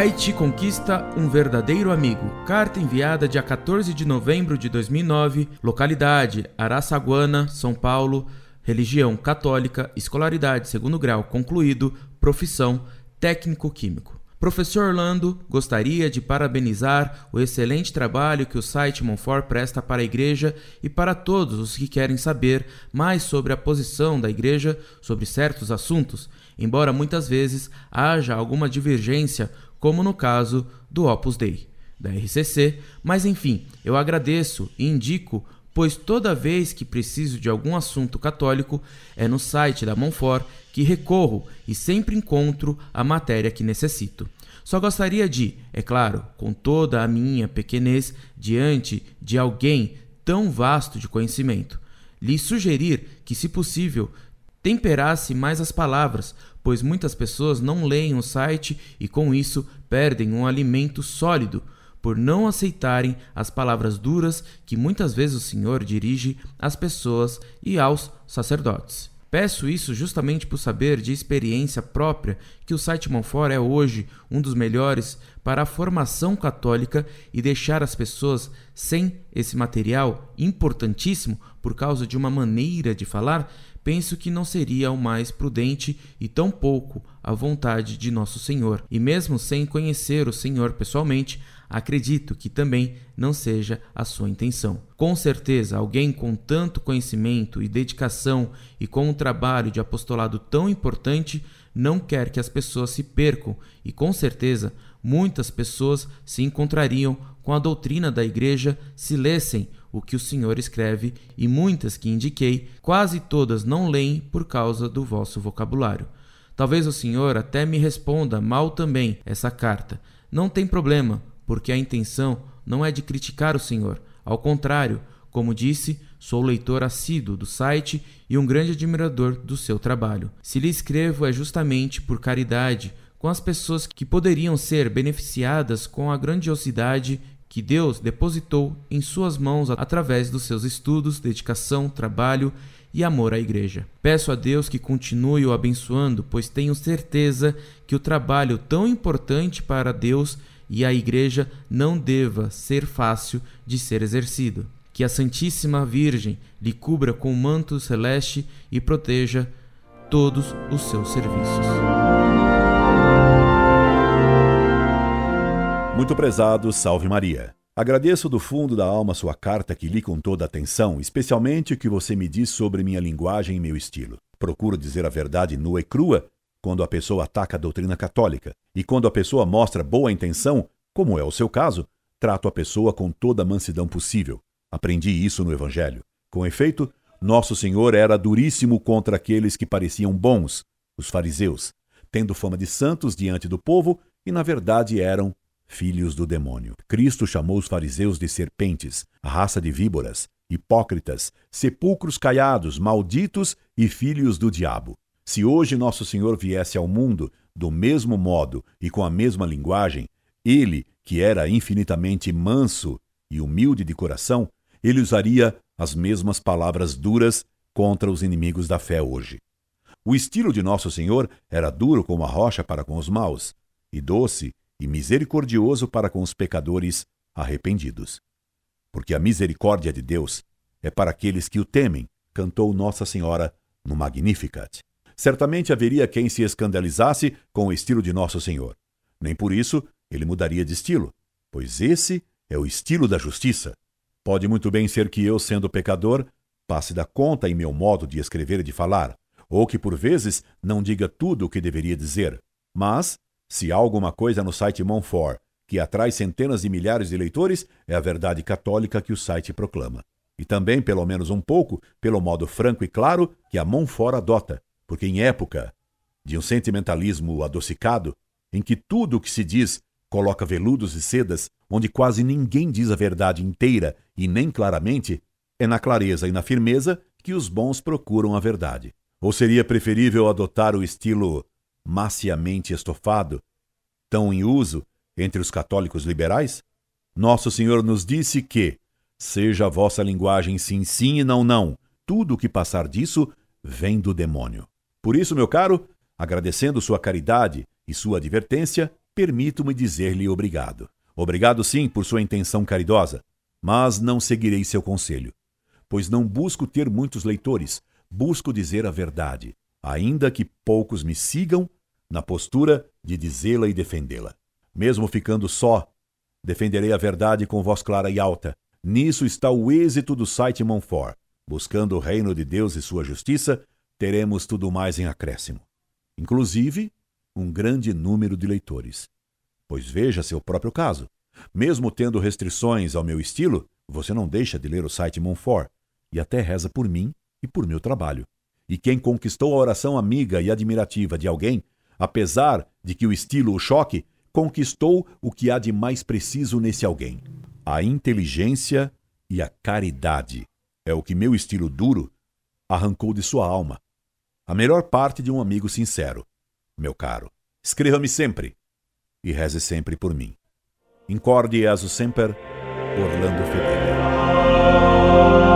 Site conquista um verdadeiro amigo. Carta enviada dia 14 de novembro de 2009. Localidade: Araçaguana, São Paulo. Religião católica. Escolaridade segundo grau concluído. Profissão: técnico químico. Professor Orlando gostaria de parabenizar o excelente trabalho que o site Monfort presta para a Igreja e para todos os que querem saber mais sobre a posição da Igreja sobre certos assuntos, embora muitas vezes haja alguma divergência como no caso do Opus Dei, da RCC, mas enfim, eu agradeço e indico, pois toda vez que preciso de algum assunto católico, é no site da Monfort que recorro e sempre encontro a matéria que necessito. Só gostaria de, é claro, com toda a minha pequenez diante de alguém tão vasto de conhecimento, lhe sugerir que, se possível, temperasse mais as palavras, pois muitas pessoas não leem o site e com isso perdem um alimento sólido por não aceitarem as palavras duras que muitas vezes o Senhor dirige às pessoas e aos sacerdotes. Peço isso justamente por saber de experiência própria que o site Monfort é hoje um dos melhores para a formação católica e deixar as pessoas sem esse material importantíssimo por causa de uma maneira de falar penso que não seria o mais prudente e tão pouco a vontade de nosso Senhor. E mesmo sem conhecer o Senhor pessoalmente, acredito que também não seja a sua intenção. Com certeza, alguém com tanto conhecimento e dedicação e com um trabalho de apostolado tão importante não quer que as pessoas se percam, e com certeza muitas pessoas se encontrariam com a doutrina da igreja se lessem o que o Senhor escreve, e muitas que indiquei, quase todas não leem por causa do vosso vocabulário. Talvez o Senhor até me responda mal também essa carta. Não tem problema, porque a intenção não é de criticar o Senhor. Ao contrário, como disse, sou leitor assíduo do site e um grande admirador do seu trabalho. Se lhe escrevo é justamente por caridade com as pessoas que poderiam ser beneficiadas com a grandiosidade que Deus depositou em suas mãos através dos seus estudos, dedicação, trabalho e amor à igreja. Peço a Deus que continue o abençoando, pois tenho certeza que o trabalho tão importante para Deus e a igreja não deva ser fácil de ser exercido. Que a Santíssima Virgem lhe cubra com o manto celeste e proteja todos os seus serviços. Muito prezado, salve Maria. Agradeço do fundo da alma sua carta que li com toda atenção, especialmente o que você me diz sobre minha linguagem e meu estilo. Procuro dizer a verdade nua e crua quando a pessoa ataca a doutrina católica, e quando a pessoa mostra boa intenção, como é o seu caso, trato a pessoa com toda a mansidão possível. Aprendi isso no Evangelho. Com efeito, nosso Senhor era duríssimo contra aqueles que pareciam bons, os fariseus, tendo fama de santos diante do povo e, na verdade, eram filhos do demônio. Cristo chamou os fariseus de serpentes, raça de víboras, hipócritas, sepulcros caiados, malditos e filhos do diabo. Se hoje nosso Senhor viesse ao mundo do mesmo modo e com a mesma linguagem, ele, que era infinitamente manso e humilde de coração, ele usaria as mesmas palavras duras contra os inimigos da fé hoje. O estilo de nosso Senhor era duro como a rocha para com os maus, e doce e misericordioso para com os pecadores arrependidos. Porque a misericórdia de Deus é para aqueles que o temem, cantou Nossa Senhora no Magnificat. Certamente haveria quem se escandalizasse com o estilo de Nosso Senhor. Nem por isso ele mudaria de estilo, pois esse é o estilo da justiça. Pode muito bem ser que eu, sendo pecador, passe da conta em meu modo de escrever e de falar, ou que por vezes não diga tudo o que deveria dizer. Mas se há alguma coisa no site Monfort que atrai centenas de milhares de leitores, é a verdade católica que o site proclama. E também, pelo menos um pouco, pelo modo franco e claro que a Monfort adota, porque em época de um sentimentalismo adocicado, em que tudo o que se diz coloca veludos e sedas, onde quase ninguém diz a verdade inteira e nem claramente, é na clareza e na firmeza que os bons procuram a verdade. Ou seria preferível adotar o estilo maciamente estofado, tão em uso entre os católicos liberais? Nosso Senhor nos disse que, seja a vossa linguagem sim, sim e não, não, tudo o que passar disso vem do demônio. Por isso, meu caro, agradecendo sua caridade e sua advertência, permito-me dizer-lhe obrigado. Obrigado, sim, por sua intenção caridosa, mas não seguirei seu conselho, pois não busco ter muitos leitores, busco dizer a verdade, ainda que poucos me sigam na postura de dizê-la e defendê-la. Mesmo ficando só, defenderei a verdade com voz clara e alta. Nisso está o êxito do site Monfort. Buscando o reino de Deus e sua justiça, teremos tudo mais em acréscimo. Inclusive, um grande número de leitores. Pois veja seu próprio caso. Mesmo tendo restrições ao meu estilo, você não deixa de ler o site Monfort e até reza por mim e por meu trabalho. E quem conquistou a oração amiga e admirativa de alguém, apesar de que o estilo o choque, conquistou o que há de mais preciso nesse alguém: a inteligência e a caridade. É o que meu estilo duro arrancou de sua alma. A melhor parte de um amigo sincero, meu caro. Escreva-me sempre e reze sempre por mim. Incorde e aso sempre, Orlando Fedeli.